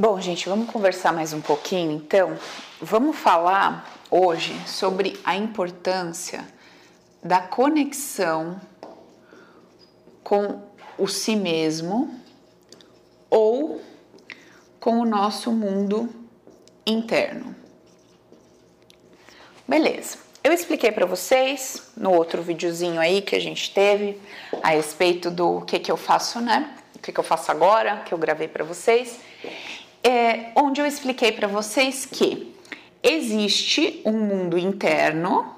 Bom, gente, vamos conversar mais um pouquinho então. Vamos falar hoje sobre a importância da conexão com o si mesmo ou com o nosso mundo interno. Beleza. Eu expliquei para vocês no outro videozinho aí que a gente teve a respeito do que que eu faço, né? O que que eu faço agora, que eu gravei para vocês é, onde eu expliquei para vocês que existe um mundo interno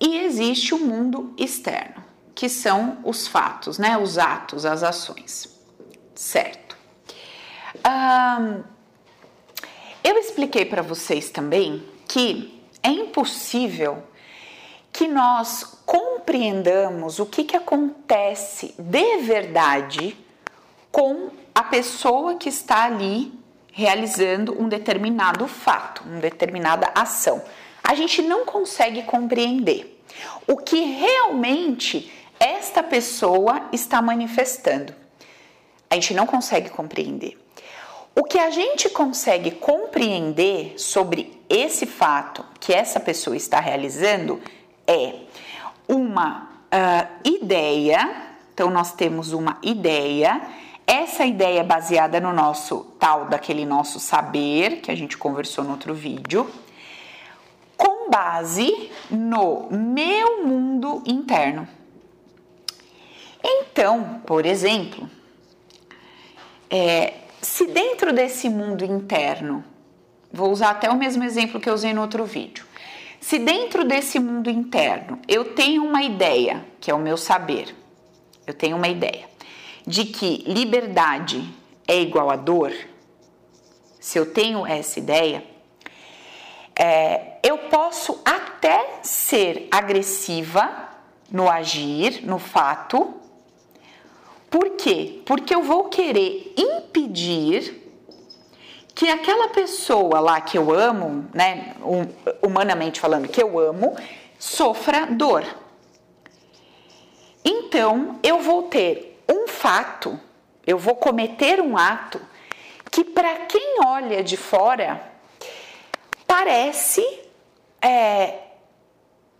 e existe um mundo externo, que são os fatos, né? Os atos, as ações, certo? eu expliquei para vocês também que é impossível que nós compreendamos o que, que acontece de verdade com a pessoa que está ali realizando um determinado fato, uma determinada ação. A gente não consegue compreender o que realmente esta pessoa está manifestando. A gente não consegue compreender. O que a gente consegue compreender sobre esse fato que essa pessoa está realizando é uma uh, ideia. Então, nós temos uma ideia essa ideia baseada no nosso tal daquele nosso saber que a gente conversou no outro vídeo, com base no meu mundo interno. Então, por exemplo, é, se dentro desse mundo interno, vou usar até o mesmo exemplo que eu usei no outro vídeo. Se dentro desse mundo interno eu tenho uma ideia, que é o meu saber, eu tenho uma ideia de que liberdade é igual a dor, se eu tenho essa ideia, é, eu posso até ser agressiva no agir, no fato. Por quê? Porque eu vou querer impedir que aquela pessoa lá que eu amo, né, humanamente falando, que eu amo, sofra dor. Então, eu vou ter um fato, eu vou cometer um ato que, para quem olha de fora, parece é,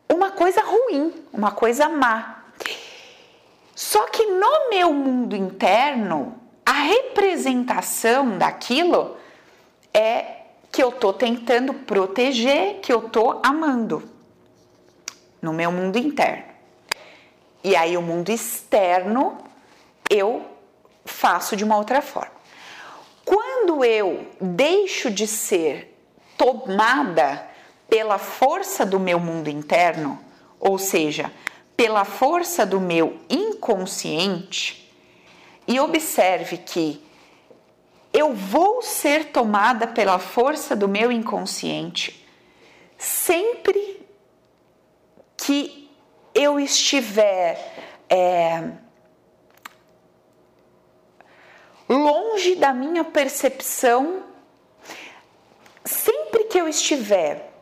uma coisa ruim, uma coisa má. Só que no meu mundo interno, a representação daquilo é que eu tô tentando proteger, que eu tô amando no meu mundo interno. E aí o mundo externo eu faço de uma outra forma. Quando eu deixo de ser tomada pela força do meu mundo interno, ou seja, pela força do meu inconsciente, e observe que eu vou ser tomada pela força do meu inconsciente sempre que eu estiver é, longe da minha percepção, sempre que eu estiver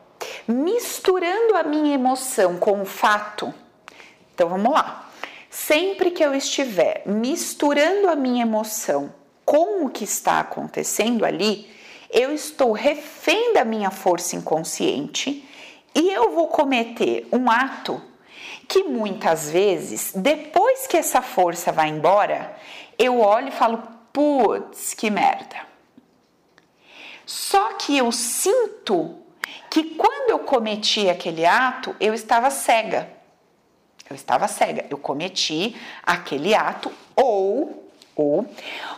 misturando a minha emoção com o fato, então vamos lá. Sempre que eu estiver misturando a minha emoção com o que está acontecendo ali, eu estou refém da minha força inconsciente e eu vou cometer um ato que muitas vezes, depois que essa força vai embora, eu olho e falo: putz, que merda. Só que eu sinto que quando eu cometi aquele ato, eu estava cega. Eu estava cega. Eu cometi aquele ato ou ou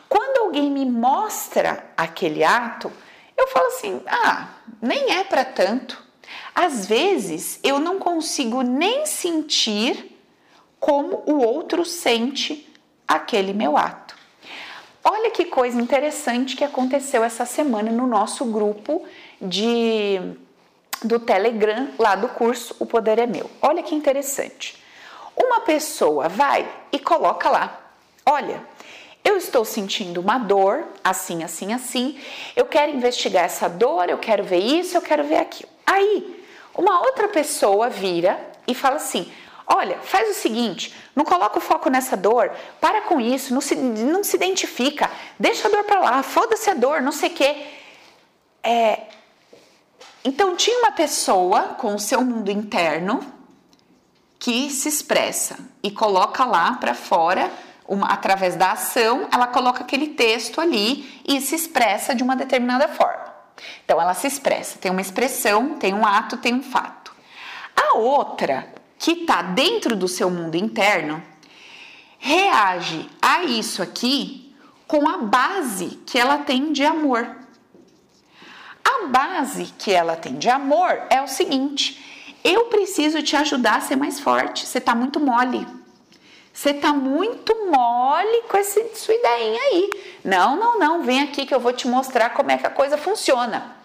quando alguém me mostra aquele ato, eu falo assim: "Ah, nem é para tanto". Às vezes eu não consigo nem sentir como o outro sente aquele meu ato. Olha que coisa interessante que aconteceu essa semana no nosso grupo de do Telegram lá do curso O Poder é Meu. Olha que interessante. Uma pessoa vai e coloca lá: "Olha, eu estou sentindo uma dor, assim, assim, assim. Eu quero investigar essa dor, eu quero ver isso, eu quero ver aquilo". Aí, uma outra pessoa vira e fala assim: Olha, faz o seguinte, não coloca o foco nessa dor, para com isso, não se, não se identifica, deixa a dor para lá, foda-se a dor, não sei o quê. É, então tinha uma pessoa com o seu mundo interno que se expressa e coloca lá para fora, uma, através da ação, ela coloca aquele texto ali e se expressa de uma determinada forma. Então ela se expressa, tem uma expressão, tem um ato, tem um fato. A outra que está dentro do seu mundo interno reage a isso aqui com a base que ela tem de amor. A base que ela tem de amor é o seguinte: eu preciso te ajudar a ser mais forte. Você está muito mole. Você está muito mole com esse, sua ideinha aí. Não, não, não. Vem aqui que eu vou te mostrar como é que a coisa funciona.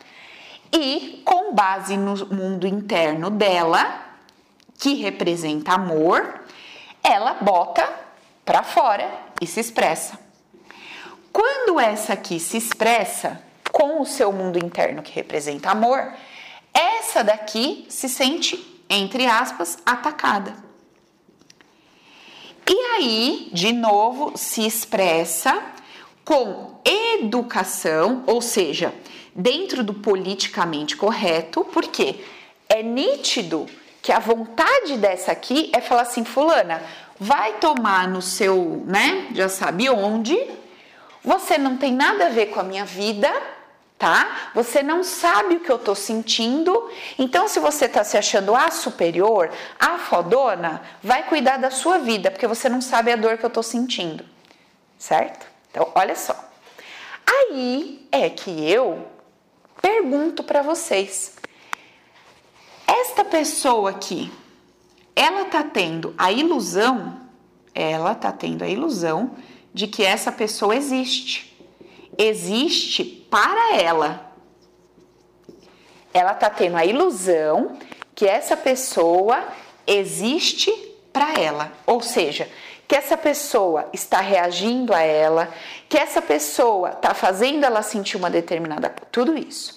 E com base no mundo interno dela, que representa amor, ela bota para fora e se expressa. Quando essa aqui se expressa com o seu mundo interno que representa amor, essa daqui se sente, entre aspas, atacada. E aí, de novo, se expressa com educação, ou seja, dentro do politicamente correto, porque é nítido que a vontade dessa aqui é falar assim, fulana, vai tomar no seu, né, já sabe onde, você não tem nada a ver com a minha vida, tá? Você não sabe o que eu tô sentindo, então se você tá se achando a superior, a fodona, vai cuidar da sua vida, porque você não sabe a dor que eu tô sentindo, certo? Então, olha só. Aí é que eu pergunto para vocês, esta pessoa aqui, ela tá tendo a ilusão, ela tá tendo a ilusão de que essa pessoa existe. Existe para ela. Ela tá tendo a ilusão que essa pessoa existe para ela. Ou seja, que essa pessoa está reagindo a ela, que essa pessoa está fazendo ela sentir uma determinada. Tudo isso.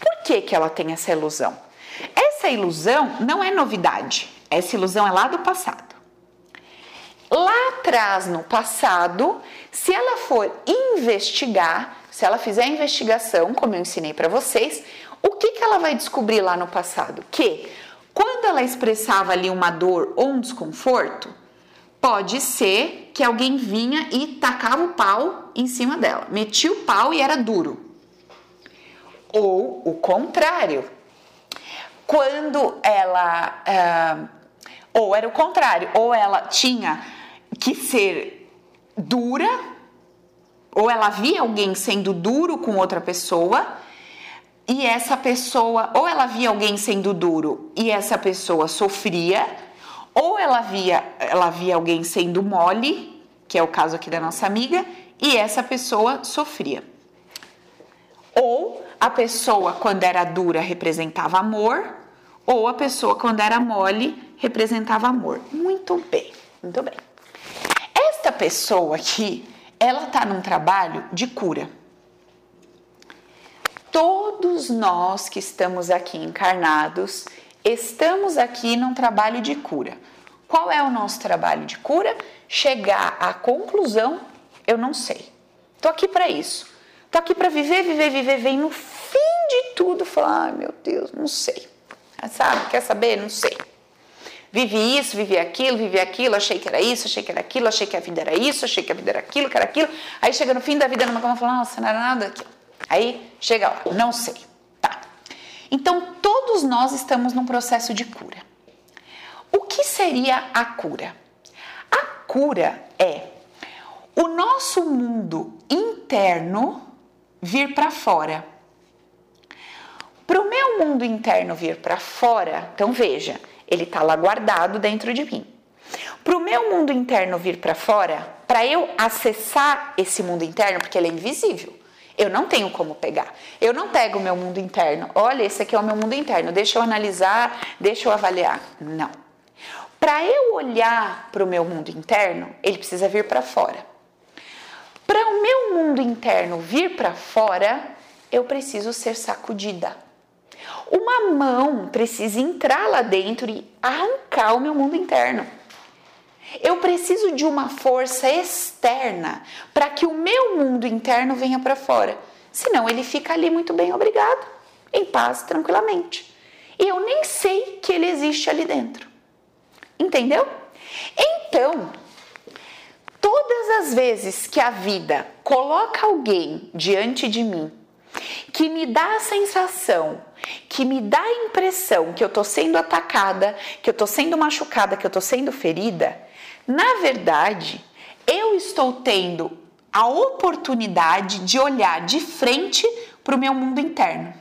Por que, que ela tem essa ilusão? Essa ilusão não é novidade, essa ilusão é lá do passado. Lá atrás, no passado, se ela for investigar, se ela fizer a investigação, como eu ensinei para vocês, o que, que ela vai descobrir lá no passado? Que quando ela expressava ali uma dor ou um desconforto, pode ser que alguém vinha e tacava o pau em cima dela, metia o pau e era duro. Ou o contrário, quando ela. Uh, ou era o contrário, ou ela tinha que ser dura, ou ela via alguém sendo duro com outra pessoa, e essa pessoa, ou ela via alguém sendo duro e essa pessoa sofria, ou ela via, ela via alguém sendo mole, que é o caso aqui da nossa amiga, e essa pessoa sofria. Ou a pessoa, quando era dura, representava amor, ou a pessoa, quando era mole, representava amor. Muito bem, muito bem. Esta pessoa aqui, ela está num trabalho de cura. Todos nós que estamos aqui encarnados, estamos aqui num trabalho de cura. Qual é o nosso trabalho de cura? Chegar à conclusão, eu não sei. Tô aqui para isso. Tô aqui para viver, viver, viver, vem no fim de tudo falar, ai meu Deus, não sei. Sabe? Quer saber? Não sei. Vivi isso, vivi aquilo, vivi aquilo, achei que era isso, achei que era aquilo, achei que a vida era isso, achei que a vida era aquilo, que era aquilo. Aí chega no fim da vida numa cama e fala, nossa, não era nada daquilo. Aí chega lá, não sei. Tá. Então todos nós estamos num processo de cura. O que seria a cura? A cura é o nosso mundo interno vir para fora para o meu mundo interno vir para fora, então veja, ele está lá guardado dentro de mim. Para o meu mundo interno vir para fora, para eu acessar esse mundo interno, porque ele é invisível, eu não tenho como pegar. Eu não pego o meu mundo interno. Olha, esse aqui é o meu mundo interno. Deixa eu analisar, deixa eu avaliar. Não. Para eu olhar para o meu mundo interno, ele precisa vir para fora. Para o meu mundo interno vir para fora, eu preciso ser sacudida. Uma mão precisa entrar lá dentro e arrancar o meu mundo interno. Eu preciso de uma força externa para que o meu mundo interno venha para fora. Senão ele fica ali muito bem, obrigado, em paz, tranquilamente. E eu nem sei que ele existe ali dentro. Entendeu? Então, todas as vezes que a vida coloca alguém diante de mim que me dá a sensação, que me dá a impressão que eu tô sendo atacada, que eu tô sendo machucada, que eu tô sendo ferida, na verdade, eu estou tendo a oportunidade de olhar de frente para o meu mundo interno.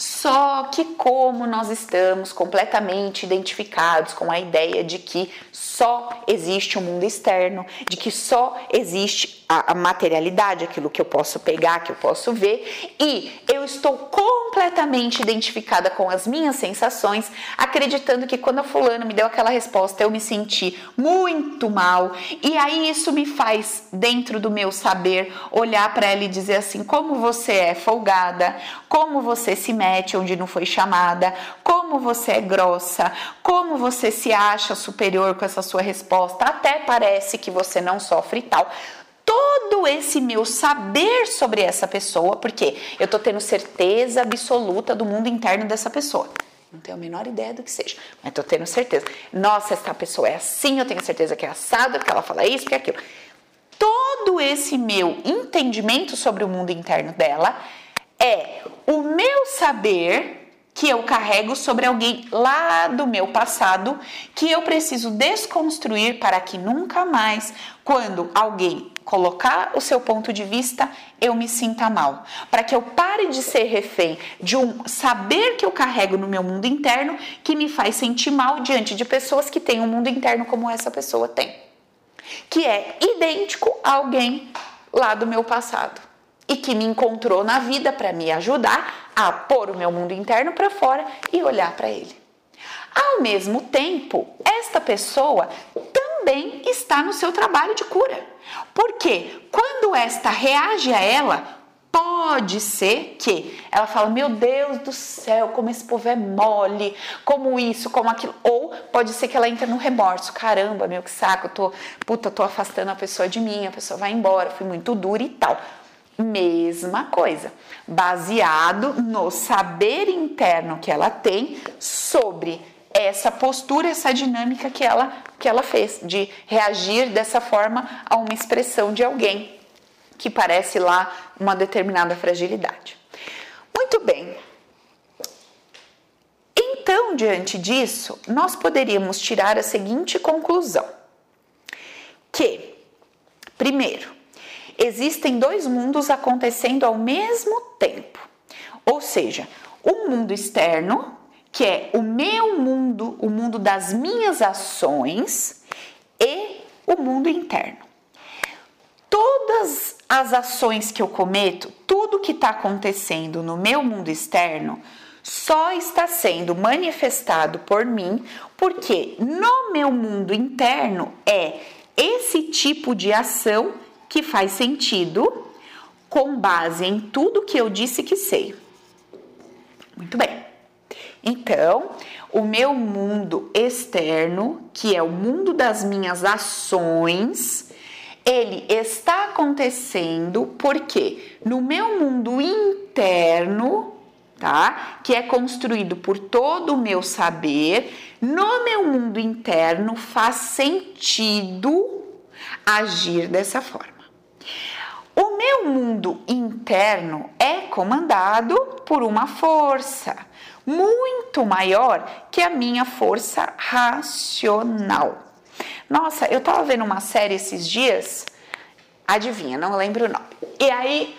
Só que, como nós estamos completamente identificados com a ideia de que só existe o um mundo externo, de que só existe a, a, materialidade, aquilo que eu posso pegar, que eu posso ver, e eu estou completamente identificada com as minhas sensações, acreditando que quando a fulana me deu aquela resposta, eu me senti muito mal, e aí isso me faz, dentro do meu saber, olhar para ela e dizer assim: como você é folgada, como você se mete onde não foi chamada, como você é grossa, como você se acha superior com essa sua resposta, até parece que você não sofre e tal todo esse meu saber sobre essa pessoa, porque eu tô tendo certeza absoluta do mundo interno dessa pessoa. Não tenho a menor ideia do que seja, mas tô tendo certeza. Nossa, essa pessoa é assim, eu tenho certeza que é assada, porque ela fala isso, porque é aquilo. Todo esse meu entendimento sobre o mundo interno dela é o meu saber que eu carrego sobre alguém lá do meu passado que eu preciso desconstruir para que nunca mais, quando alguém colocar o seu ponto de vista, eu me sinta mal. Para que eu pare de ser refém de um saber que eu carrego no meu mundo interno que me faz sentir mal diante de pessoas que têm um mundo interno como essa pessoa tem. Que é idêntico a alguém lá do meu passado e que me encontrou na vida para me ajudar a pôr o meu mundo interno para fora e olhar para ele. Ao mesmo tempo, esta pessoa também está no seu trabalho de cura. Porque quando esta reage a ela, pode ser que ela fala: Meu Deus do céu, como esse povo é mole, como isso, como aquilo. Ou pode ser que ela entre no remorso: Caramba, meu que saco, eu tô, puta, tô afastando a pessoa de mim, a pessoa vai embora, fui muito dura e tal. Mesma coisa, baseado no saber interno que ela tem sobre essa postura, essa dinâmica que ela, que ela fez, de reagir dessa forma a uma expressão de alguém que parece lá uma determinada fragilidade. Muito bem. Então, diante disso, nós poderíamos tirar a seguinte conclusão: que, primeiro, existem dois mundos acontecendo ao mesmo tempo. Ou seja, o mundo externo, que é o meu mundo, o mundo das minhas ações, e o mundo interno. Todas as ações que eu cometo, tudo que está acontecendo no meu mundo externo, só está sendo manifestado por mim porque no meu mundo interno é esse tipo de ação que faz sentido com base em tudo que eu disse que sei. Muito bem. Então, o meu mundo externo, que é o mundo das minhas ações, ele está acontecendo porque no meu mundo interno, tá? Que é construído por todo o meu saber, no meu mundo interno faz sentido agir dessa forma. O meu mundo interno é comandado por uma força muito maior que a minha força racional. Nossa, eu tava vendo uma série esses dias, adivinha, não lembro o nome. E aí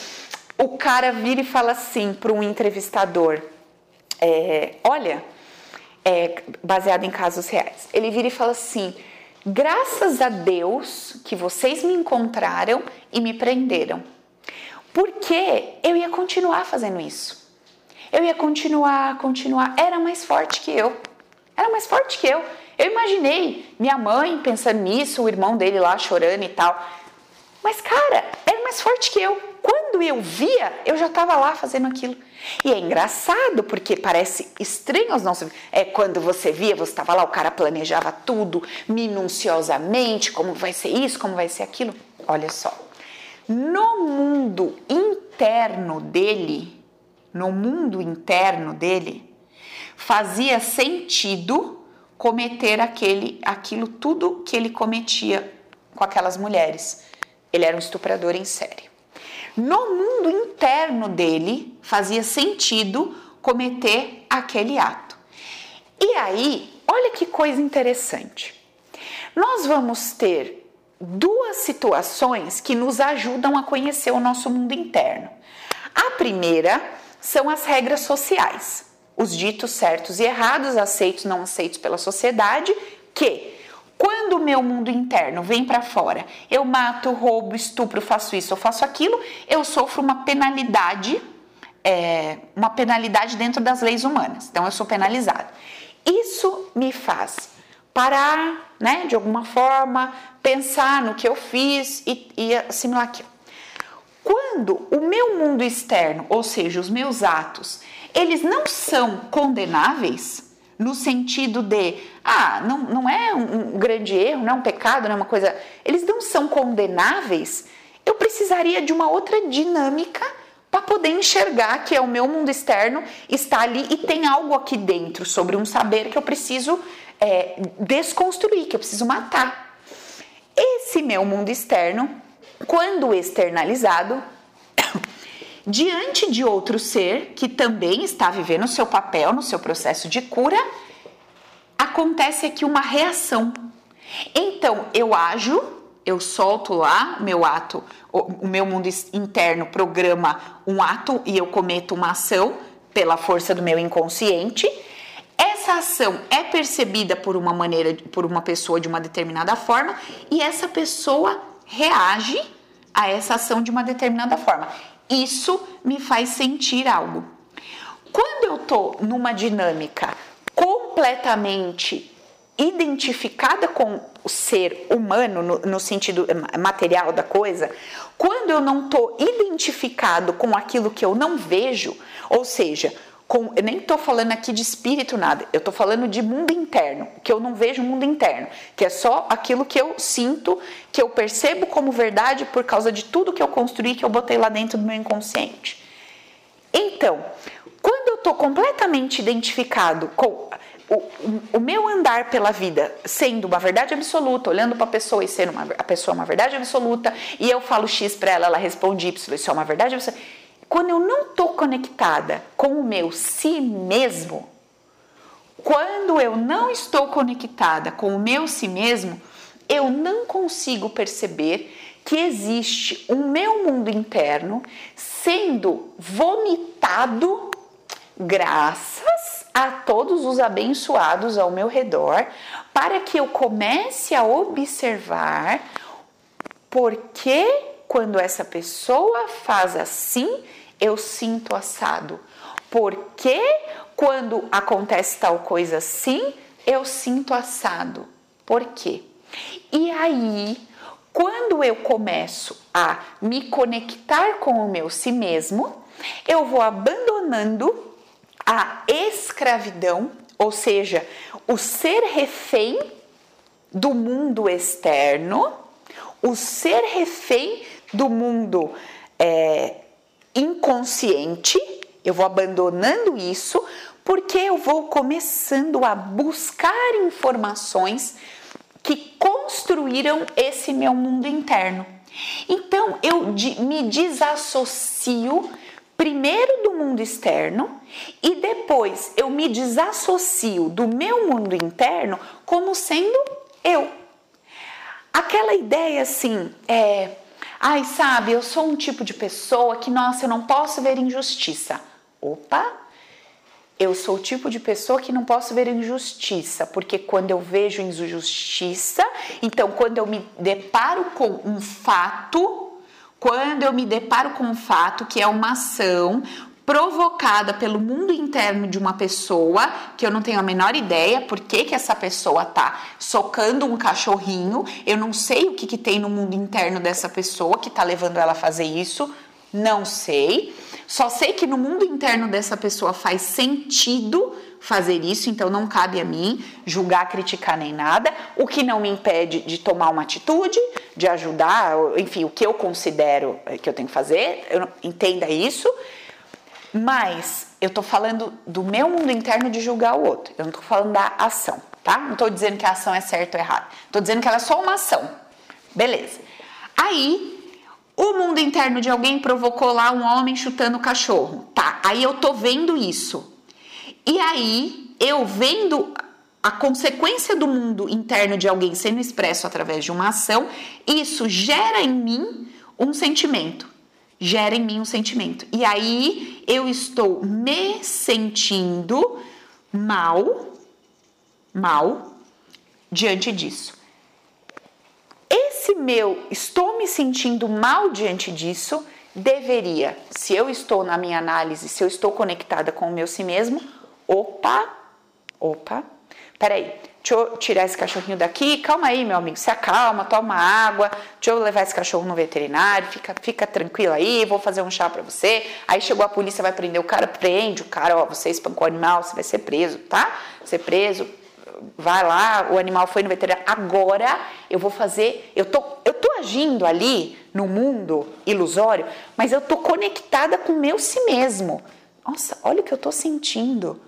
o cara vira e fala assim para um entrevistador: é, Olha, é, baseado em casos reais, ele vira e fala assim Graças a Deus que vocês me encontraram e me prenderam. Porque eu ia continuar fazendo isso. Eu ia continuar, continuar. Era mais forte que eu. Era mais forte que eu. Eu imaginei minha mãe pensando nisso, o irmão dele lá chorando e tal. Mas, cara, era mais forte que eu. Quando eu via, eu já estava lá fazendo aquilo. E é engraçado porque parece estranho aos nossos. É quando você via, você estava lá, o cara planejava tudo minuciosamente, como vai ser isso, como vai ser aquilo. Olha só. No mundo interno dele, no mundo interno dele, fazia sentido cometer aquele, aquilo tudo que ele cometia com aquelas mulheres. Ele era um estuprador em série. No mundo interno dele, fazia sentido cometer aquele ato. E aí, olha que coisa interessante. Nós vamos ter duas situações que nos ajudam a conhecer o nosso mundo interno. A primeira são as regras sociais, os ditos certos e errados, aceitos não aceitos pela sociedade, que quando o meu mundo interno vem para fora, eu mato, roubo, estupro, faço isso, eu faço aquilo, eu sofro uma penalidade, é, uma penalidade dentro das leis humanas. Então eu sou penalizado. Isso me faz parar, né, de alguma forma, pensar no que eu fiz e, e assimilar aquilo. Quando o meu mundo externo, ou seja, os meus atos, eles não são condenáveis, no sentido de, ah, não, não é um, grande erro, não é um pecado, não é uma coisa. Eles não são condenáveis, eu precisaria de uma outra dinâmica para poder enxergar que é o meu mundo externo está ali e tem algo aqui dentro sobre um saber que eu preciso é, desconstruir, que eu preciso matar. Esse meu mundo externo, quando externalizado, diante de outro ser que também está vivendo o seu papel no seu processo de cura, acontece aqui uma reação. Então, eu ajo, eu solto lá meu ato, o, meu mundo interno programa um ato e eu cometo uma ação pela força do meu inconsciente. Essa ação é percebida por uma maneira, por uma pessoa de uma determinada forma e essa pessoa reage a essa ação de uma determinada forma. Isso me faz sentir algo. Quando eu tô numa dinâmica completamente identificada com o ser humano no, no, sentido material da coisa, quando eu não estou identificado com aquilo que eu não vejo, ou seja, com, eu nem estou falando aqui de espírito nada, eu estou falando de mundo interno, que eu não vejo mundo interno, que é só aquilo que eu sinto, que eu percebo como verdade por causa de tudo que eu construí, que eu botei lá dentro do meu inconsciente. Então, estou completamente identificado com o, o, meu andar pela vida sendo uma verdade absoluta, olhando para a pessoa e sendo uma, a pessoa uma verdade absoluta, e eu falo X para ela, ela responde Y, isso é uma verdade absoluta quando eu não estou conectada com o meu si mesmo, quando eu não estou conectada com o meu si mesmo, eu não consigo perceber que existe um meu mundo interno sendo vomitado graças a todos os abençoados ao meu redor, para que eu comece a observar por que quando essa pessoa faz assim, eu sinto assado. Porque quando acontece tal coisa assim, eu sinto assado. Por quê? E aí, quando eu começo a me conectar com o meu si mesmo, eu vou abandonando a escravidão, ou seja, o ser refém do mundo externo, o ser refém do mundo é, inconsciente, eu vou abandonando isso porque eu vou começando a buscar informações que construíram esse meu mundo interno. Então eu me desassocio primeiro do mundo externo e depois eu me desassocio do meu mundo interno como sendo eu. Aquela ideia assim, é Ai, sabe, eu sou um tipo de pessoa que, nossa, eu não posso ver injustiça. Opa! Eu sou o tipo de pessoa que não posso ver injustiça, porque quando eu vejo injustiça, então quando eu me deparo com um fato, quando eu me deparo com um fato que é uma ação provocada pelo mundo interno de uma pessoa, que eu não tenho a menor ideia por que, que essa pessoa tá socando um cachorrinho, eu não sei o que, que tem no mundo interno dessa pessoa que tá levando ela a fazer isso. Não sei. Só sei que no mundo interno dessa pessoa faz sentido fazer isso, então não cabe a mim julgar, criticar nem nada, o que não me impede de tomar uma atitude, de ajudar, enfim, o que eu considero que eu tenho que fazer, eu, entenda isso, mas eu tô falando do meu mundo interno de julgar o outro, eu não tô falando da ação, tá? Não tô dizendo que a ação é certa ou errada, tô dizendo que ela é só uma ação, beleza. Aí, o mundo interno de alguém provocou lá um homem chutando o cachorro, tá? Aí eu tô vendo isso, e aí, eu vendo a consequência do mundo interno de alguém sendo expresso através de uma ação, isso gera em mim um sentimento. Gera em mim um sentimento. E aí eu estou me sentindo mal, mal diante disso. Esse meu estou me sentindo mal diante disso deveria, se eu estou na minha análise, se eu estou conectada com o meu si mesmo, Opa, opa, peraí, deixa eu tirar esse cachorrinho daqui, calma aí, meu amigo, se acalma, toma água, deixa eu levar esse cachorro no veterinário, fica, fica tranquilo aí, vou fazer um chá pra você. Aí chegou a polícia, vai prender o cara, prende o cara, ó, você espancou o animal, você vai ser preso, tá? Ser preso, vai lá, o animal foi no veterinário. Agora eu vou fazer, eu tô, eu tô agindo ali no mundo ilusório, mas eu tô conectada com o meu si mesmo. Nossa, olha o que eu tô sentindo.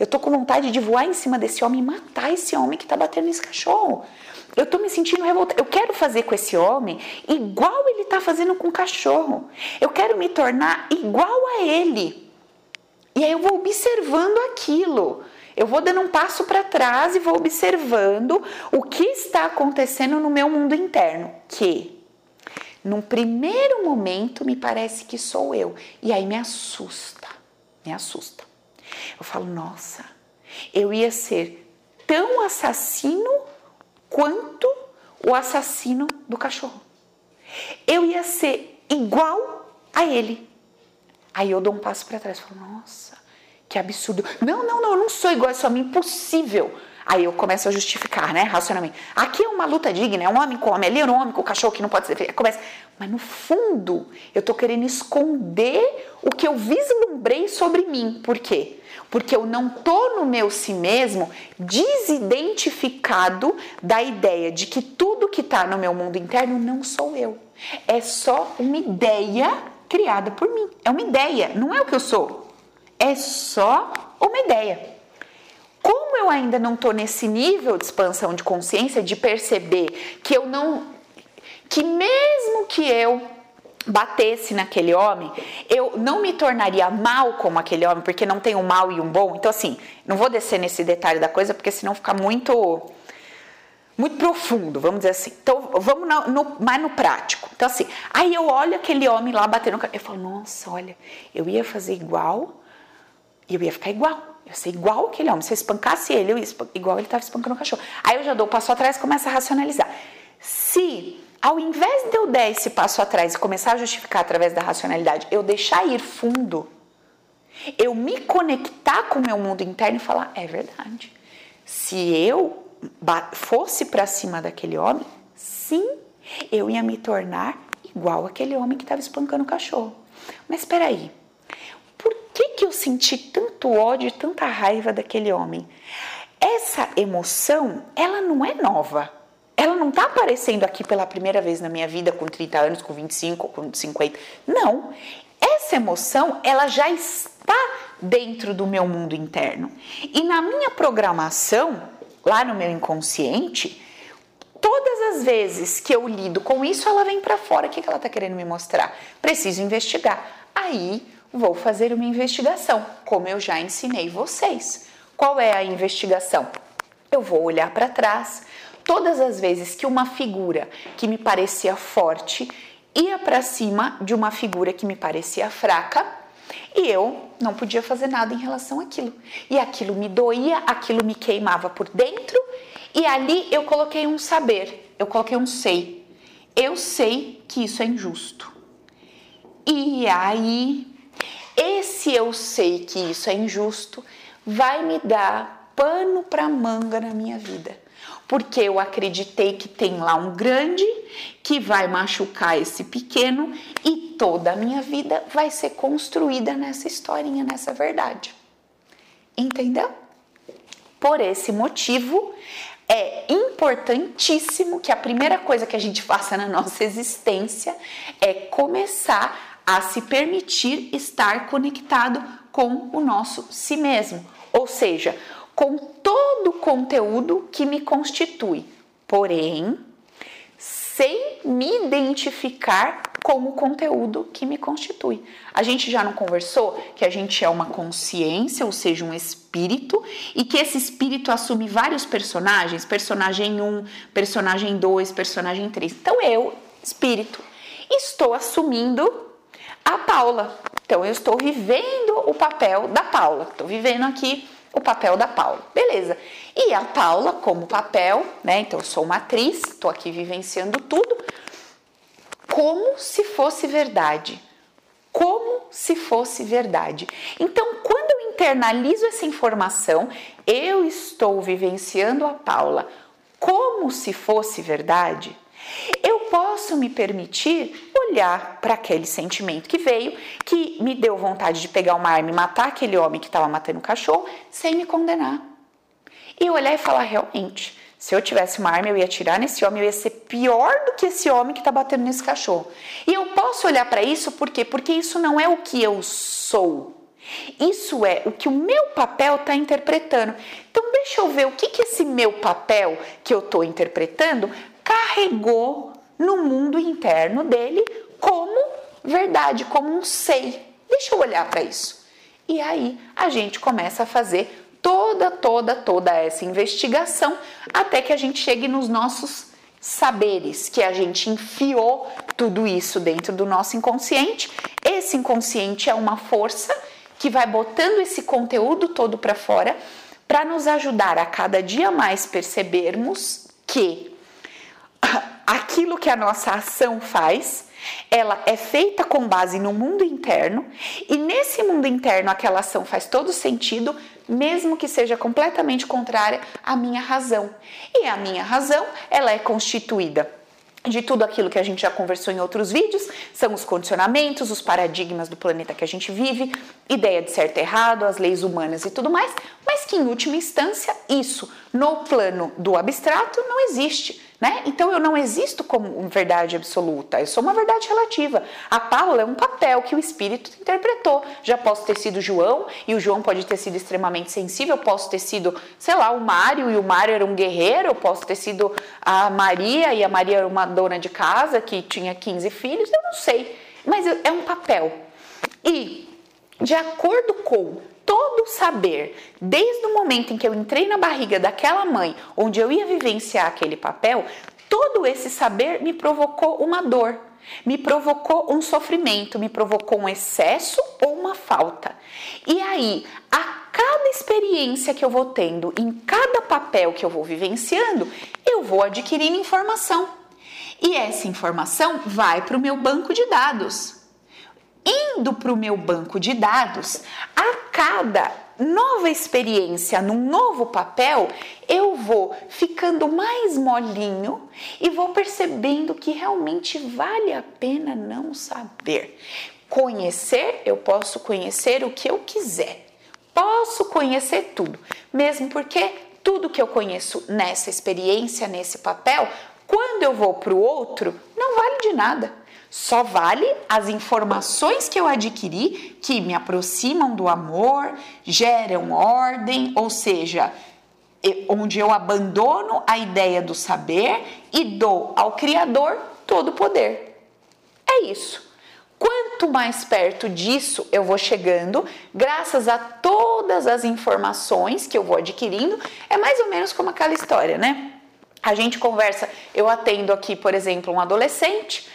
Eu tô com vontade de voar em cima desse homem e matar esse homem que tá batendo nesse cachorro. Eu tô me sentindo revoltada. Eu quero fazer com esse homem igual ele tá fazendo com o cachorro. Eu quero me tornar igual a ele. E aí eu vou observando aquilo. Eu vou dando um passo para trás e vou observando o que está acontecendo no meu mundo interno, que num primeiro momento me parece que sou eu, e aí me assusta, me assusta. Eu falo, nossa, eu ia ser tão assassino quanto o assassino do cachorro. Eu ia ser igual a ele. Aí eu dou um passo para trás e falo, nossa, que absurdo. Não, não, não, eu não sou igual a esse homem, impossível. Aí eu começo a justificar, né, racionalmente. Aqui é uma luta digna, é um homem com homem, ali é um homem com cachorro que não pode ser. Começa. Mas no fundo, eu tô querendo esconder o que eu vislumbrei sobre mim. Por quê? Porque eu não tô no meu si mesmo desidentificado da ideia de que tudo que tá no meu mundo interno não sou eu. É só uma ideia criada por mim. É uma ideia, não é o que eu sou. É só uma ideia. Como eu ainda não estou nesse nível de expansão de consciência, de perceber que eu não. que mesmo que eu batesse naquele homem, eu não me tornaria mal como aquele homem, porque não tem um mal e um bom. Então, assim, não vou descer nesse detalhe da coisa, porque senão fica muito muito profundo, vamos dizer assim. Então, vamos no, no, mais no prático. Então, assim, aí eu olho aquele homem lá batendo, eu falo, nossa, olha, eu ia fazer igual e eu ia ficar igual. Eu sei igual aquele homem. Se eu espancasse ele, eu ia igual ele estava espancando o cachorro. Aí eu já dou o passo atrás e começo a racionalizar. Se ao invés de eu dar esse passo atrás e começar a justificar através da racionalidade, eu deixar ir fundo, eu me conectar com o meu mundo interno e falar: é verdade. Se eu fosse para cima daquele homem, sim, eu ia me tornar igual aquele homem que estava espancando o cachorro. Mas espera aí que, que eu senti tanto ódio e tanta raiva daquele homem? Essa emoção, ela não é nova. Ela não está aparecendo aqui pela primeira vez na minha vida com 30 anos, com 25, com 50. Não. Essa emoção, ela já está dentro do meu mundo interno. E na minha programação, lá no meu inconsciente, todas as vezes que eu lido com isso, ela vem para fora. O que ela está querendo me mostrar? Preciso investigar. Aí vou fazer uma investigação, como eu já ensinei vocês. Qual é a investigação? Eu vou olhar para trás. Todas as vezes que uma figura que me parecia forte ia para cima de uma figura que me parecia fraca, e eu não podia fazer nada em relação àquilo. E aquilo me doía, aquilo me queimava por dentro, e ali eu coloquei um saber, eu coloquei um sei. Eu sei que isso é injusto. E aí esse eu sei que isso é injusto vai me dar pano para manga na minha vida. porque eu acreditei que tem lá um grande que vai machucar esse pequeno e toda a minha vida vai ser construída nessa historinha, nessa verdade. Entendeu? Por esse motivo, é importantíssimo que a primeira coisa que a gente faça na nossa existência é começar a se permitir estar conectado com o nosso si mesmo, ou seja, com todo o conteúdo que me constitui, porém, sem me identificar com o conteúdo que me constitui. A gente já não conversou que a gente é uma consciência, ou seja, um espírito, e que esse espírito assume vários personagens, personagem 1, personagem 2, personagem 3. Então eu, espírito, estou assumindo a Paula. Então eu estou vivendo o papel da Paula. Estou vivendo aqui o papel da Paula. Beleza. E a Paula, como papel, né? Então eu sou uma atriz, estou aqui vivenciando tudo como se fosse verdade. Como se fosse verdade. Então, quando eu internalizo essa informação, eu estou vivenciando a Paula como se fosse verdade. Eu posso me permitir olhar para aquele sentimento que veio, que me deu vontade de pegar uma arma e matar aquele homem que estava matando o cachorro, sem me condenar. E olhar e falar: realmente, se eu tivesse uma arma, eu ia atirar nesse homem, eu ia ser pior do que esse homem que está batendo nesse cachorro. E eu posso olhar para isso por quê? Porque isso não é o que eu sou. Isso é o que o meu papel está interpretando. Então, deixa eu ver o que, que esse meu papel que eu estou interpretando carregou no mundo interno dele como verdade, como um sei. Deixa eu olhar para isso. E aí a gente começa a fazer toda, toda, toda essa investigação até que a gente chegue nos nossos saberes, que a gente enfiou tudo isso dentro do nosso inconsciente. Esse inconsciente é uma força que vai botando esse conteúdo todo para fora para nos ajudar a cada dia mais percebermos que aquilo que a nossa ação faz ela é feita com base no mundo interno e nesse mundo interno aquela ação faz todo sentido, mesmo que seja completamente contrária à minha razão. E a minha razão, ela é constituída de tudo aquilo que a gente já conversou em outros vídeos, são os condicionamentos, os paradigmas do planeta que a gente vive, ideia de certo e errado, as leis humanas e tudo mais, mas que em última instância isso no plano do abstrato não existe. Né? Então eu não existo como verdade absoluta, eu sou uma verdade relativa. A Paula é um papel que o espírito interpretou. Já posso ter sido João e o João pode ter sido extremamente sensível, eu posso ter sido, sei lá, o Mário e o Mário era um guerreiro, eu posso ter sido a Maria e a Maria era uma dona de casa que tinha 15 filhos, eu não sei, mas é um papel. E de acordo com todo o saber, desde o momento em que eu entrei na barriga daquela mãe, onde eu ia vivenciar aquele papel, todo esse saber me provocou uma dor, me provocou um sofrimento, me provocou um excesso ou uma falta. E aí, a cada experiência que eu vou tendo, em cada papel que eu vou vivenciando, eu vou adquirindo informação. E essa informação vai para o meu banco de dados indo para o meu banco de dados, a cada nova experiência, num novo papel, eu vou ficando mais molinho e vou percebendo que realmente vale a pena não saber. Conhecer, eu posso conhecer o que eu quiser. Posso conhecer tudo, mesmo porque tudo que eu conheço nessa experiência, nesse papel, quando eu vou para o outro, não vale de nada. Só vale as informações que eu adquiri que me aproximam do amor, geram ordem, ou seja, onde eu abandono a ideia do saber e dou ao Criador todo o poder. É isso. Quanto mais perto disso eu vou chegando, graças a todas as informações que eu vou adquirindo, é mais ou menos como aquela história, né? A gente conversa, eu atendo aqui, por exemplo, um adolescente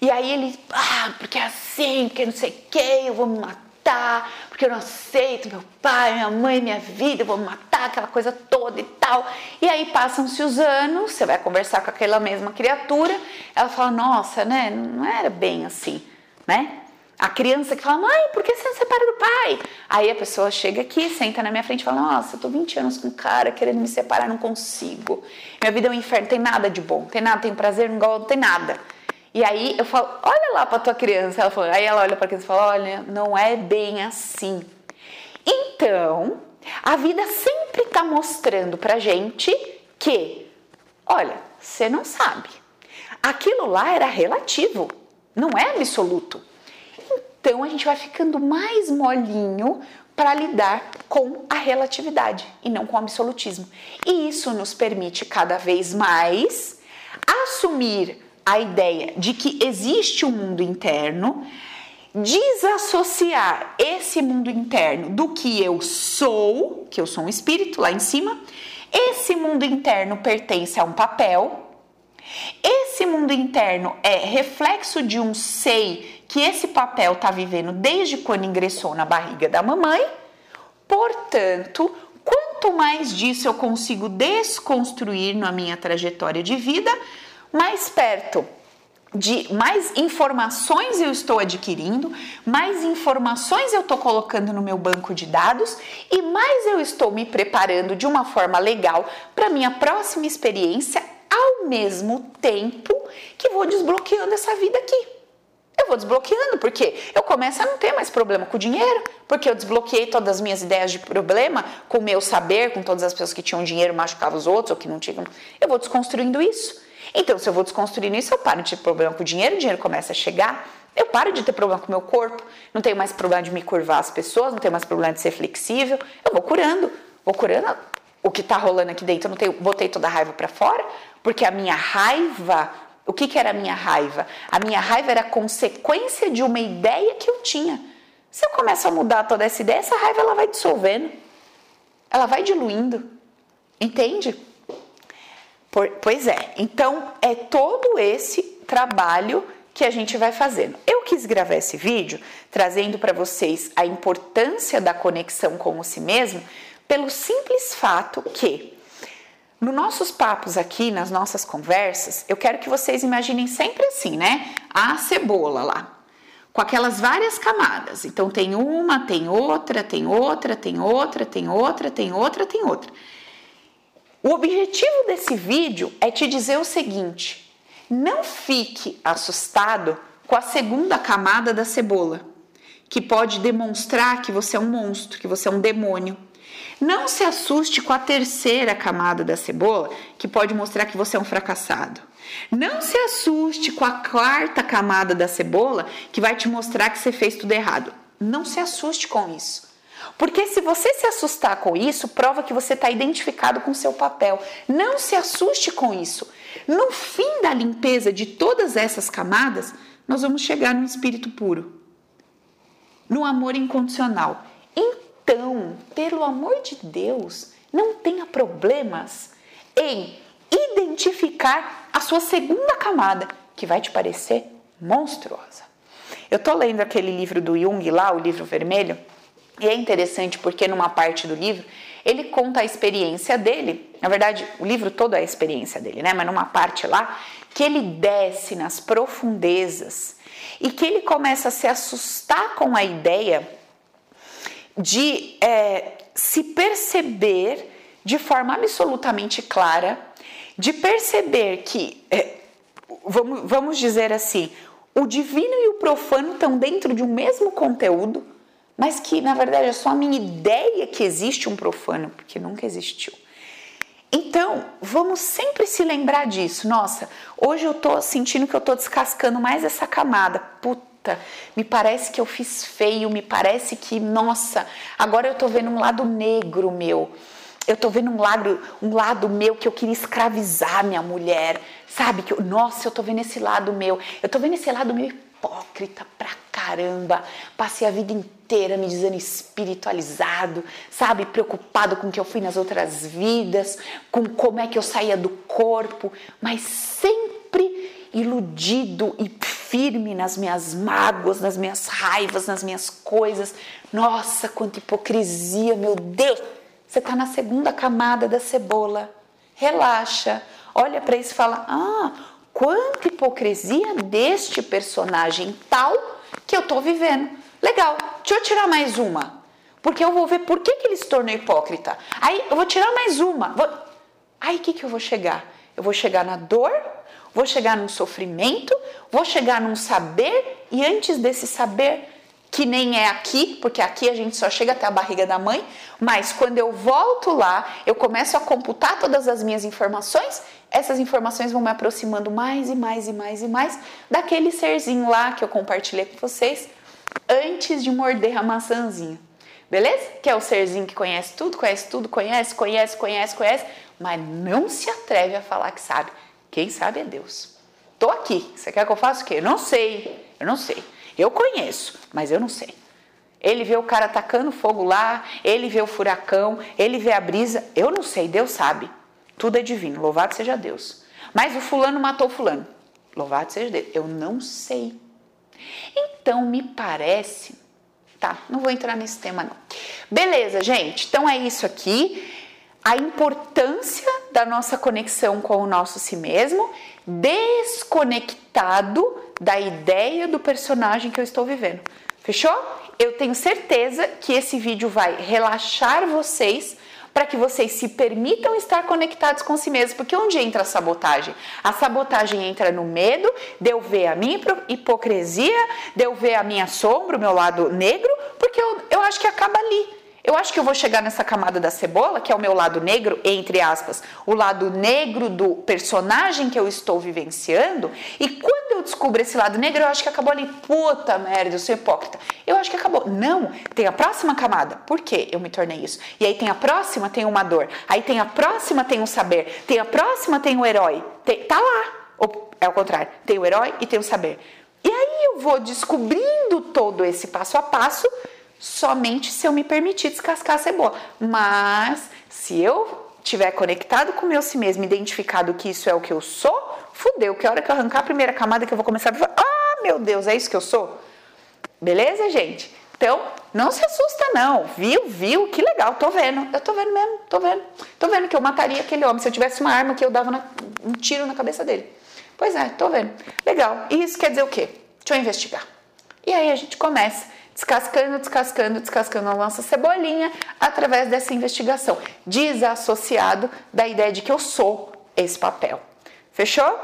e aí ele, ah, porque é assim, porque não sei o que, eu vou me matar, porque eu não aceito meu pai, minha mãe, minha vida, eu vou me matar, aquela coisa toda e tal. E aí passam-se os anos, você vai conversar com aquela mesma criatura, ela fala, nossa, né, não era bem assim, né? A criança que fala, mãe, por que você não separa do pai? Aí a pessoa chega aqui, senta na minha frente e fala, nossa, eu tô 20 anos com um cara querendo me separar, não consigo. Minha vida é um inferno, tem nada de bom, tem nada, tem prazer, não tem nada. E aí eu falo, olha lá pra tua criança. Ela fala, aí ela olha pra criança e fala, olha, não é bem assim. Então, a vida sempre tá mostrando pra gente que, olha, você não sabe. Aquilo lá era relativo, não é absoluto. Então a gente vai ficando mais molinho para lidar com a relatividade e não com o absolutismo. E isso nos permite cada vez mais assumir a ideia de que existe um mundo interno, desassociar esse mundo interno do que eu sou, que eu sou um espírito lá em cima. Esse mundo interno pertence a um papel. Esse mundo interno é reflexo de um sei que esse papel está vivendo desde quando ingressou na barriga da mamãe. Portanto, quanto mais disso eu consigo desconstruir na minha trajetória de vida, mais perto de mais informações eu estou adquirindo, mais informações eu estou colocando no meu banco de dados e mais eu estou me preparando de uma forma legal para minha próxima experiência, ao mesmo tempo que vou desbloqueando essa vida aqui eu vou desbloqueando, porque eu começo a não ter mais problema com o dinheiro, porque eu desbloqueei todas as minhas ideias de problema com o meu saber, com todas as pessoas que tinham dinheiro machucavam os outros ou que não tinham. Eu vou desconstruindo isso. Então, se eu vou desconstruindo isso, eu paro de ter problema com o dinheiro, o dinheiro começa a chegar, eu paro de ter problema com o meu corpo, não tenho mais problema de me curvar as pessoas, não tenho mais problema de ser flexível, eu vou curando, vou curando o que está rolando aqui dentro, eu não tenho, botei toda a raiva para fora, porque a minha raiva o que, que era a minha raiva? A minha raiva era consequência de uma ideia que eu tinha. Se eu começo a mudar toda essa ideia, essa raiva ela vai dissolvendo, ela vai diluindo, entende? Pois é, então é todo esse trabalho que a gente vai fazendo. Eu quis gravar esse vídeo trazendo para vocês a importância da conexão com o si mesmo, pelo simples fato que nos nossos papos aqui, nas nossas conversas, eu quero que vocês imaginem sempre assim, né? A cebola lá, com aquelas várias camadas. Então tem uma, tem outra, tem outra, tem outra, tem outra, tem outra, tem outra. O objetivo desse vídeo é te dizer o seguinte: não fique assustado com a segunda camada da cebola, que pode demonstrar que você é um monstro, que você é um demônio. Não se assuste com a terceira camada da cebola, que pode mostrar que você é um fracassado. Não se assuste com a quarta camada da cebola, que vai te mostrar que você fez tudo errado. Não se assuste com isso. Porque se você se assustar com isso, prova que você está identificado com seu papel. Não se assuste com isso. No fim da limpeza de todas essas camadas, nós vamos chegar no espírito puro, no amor incondicional. Então, então, pelo amor de Deus, não tenha problemas em identificar a sua segunda camada, que vai te parecer monstruosa. Eu tô lendo aquele livro do Jung lá, o livro vermelho, e é interessante porque numa parte do livro ele conta a experiência dele. Na verdade, o livro todo é a experiência dele, né? Mas numa parte lá que ele desce nas profundezas e que ele começa a se assustar com a ideia de é, se perceber de forma absolutamente clara, de perceber que, é, vamos, vamos dizer assim, o divino e o profano estão dentro de um mesmo conteúdo, mas que na verdade é só a minha ideia que existe um profano, porque nunca existiu. Então, vamos sempre se lembrar disso. Nossa, hoje eu tô sentindo que eu tô descascando mais essa camada. Puta, me parece que eu fiz feio, me parece que, nossa, agora eu tô vendo um lado negro meu. Eu tô vendo um lado, um lado meu que eu queria escravizar minha mulher, sabe? Que nossa, eu tô vendo esse lado meu. Eu tô vendo esse lado meu hipócrita pra caramba. Passei a vida inteira me dizendo espiritualizado, sabe? Preocupado com o que eu fui nas outras vidas, com como é que eu saía do corpo, mas sempre iludido e firme nas minhas mágoas, nas minhas raivas, nas minhas coisas. Nossa, quanta hipocrisia, meu Deus! Você está na segunda camada da cebola. Relaxa, olha para isso e fala: Ah, quanta hipocrisia deste personagem tal que eu tô vivendo. Legal, deixa eu tirar mais uma. Porque eu vou ver por que, que ele se tornou hipócrita. Aí eu vou tirar mais uma. Vou... Aí o que, que eu vou chegar? Eu vou chegar na dor, vou chegar num sofrimento, vou chegar num saber, e antes desse saber, que nem é aqui, porque aqui a gente só chega até a barriga da mãe, mas quando eu volto lá, eu começo a computar todas as minhas informações, essas informações vão me aproximando mais e mais e mais e mais daquele serzinho lá que eu compartilhei com vocês antes de morder a maçãzinha. Beleza? Que é o serzinho que conhece tudo, conhece tudo, conhece, conhece, conhece, conhece, mas não se atreve a falar que sabe. Quem sabe é Deus. Tô aqui. Você quer que eu faça o quê? Eu não sei. Eu não sei. Eu conheço, mas eu não sei. Ele vê o cara atacando fogo lá, ele vê o furacão, ele vê a brisa. Eu não sei, Deus sabe. Tudo é divino, louvado seja Deus. Mas o fulano matou o fulano. Louvado seja Deus. Eu não sei. Então me parece. Tá, não vou entrar nesse tema não. Beleza, gente. Então é isso aqui. A importância da nossa conexão com o nosso si mesmo, desconectado da ideia do personagem que eu estou vivendo. Fechou? Eu tenho certeza que esse vídeo vai relaxar vocês para que vocês se permitam estar conectados com si mesmos. Porque onde entra a sabotagem? A sabotagem entra no medo de eu ver a minha hipocrisia, de eu ver a minha sombra, o meu lado negro, porque eu, eu acho que acaba ali. Eu acho que eu vou chegar nessa camada da cebola, que é o meu lado negro, entre aspas, o lado negro do personagem que eu estou vivenciando, e quando descubro esse lado negro, eu acho que acabou ali. Puta merda, eu sou hipócrita. Eu acho que acabou. Não, tem a próxima camada. Por que eu me tornei isso? E aí tem a próxima, tem uma dor. Aí tem a próxima, tem um saber. Tem a próxima, tem o um herói. Tem, tá lá. Ou é o contrário, tem o herói e tem o saber. E aí eu vou descobrindo todo esse passo a passo somente se eu me permitir descascar a cebola. Mas se eu tiver conectado com o meu si mesmo, identificado que isso é o que eu sou, fudeu, que a hora que eu arrancar a primeira camada que eu vou começar a falar, ah, meu Deus, é isso que eu sou? Beleza, gente? Então, não se assusta não. Viu, viu? Que legal, tô vendo. Eu tô vendo mesmo, tô vendo. Tô vendo que eu mataria aquele homem se eu tivesse uma arma que eu dava na, um tiro na cabeça dele. Pois é, tô vendo. Legal. E isso quer dizer o quê? Deixa eu investigar. E aí a gente começa descascando, descascando, descascando a nossa cebolinha através dessa investigação, desassociado da ideia de que eu sou esse papel. Fechou?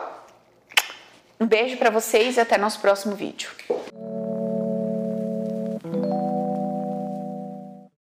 Um beijo para vocês e até nosso próximo vídeo.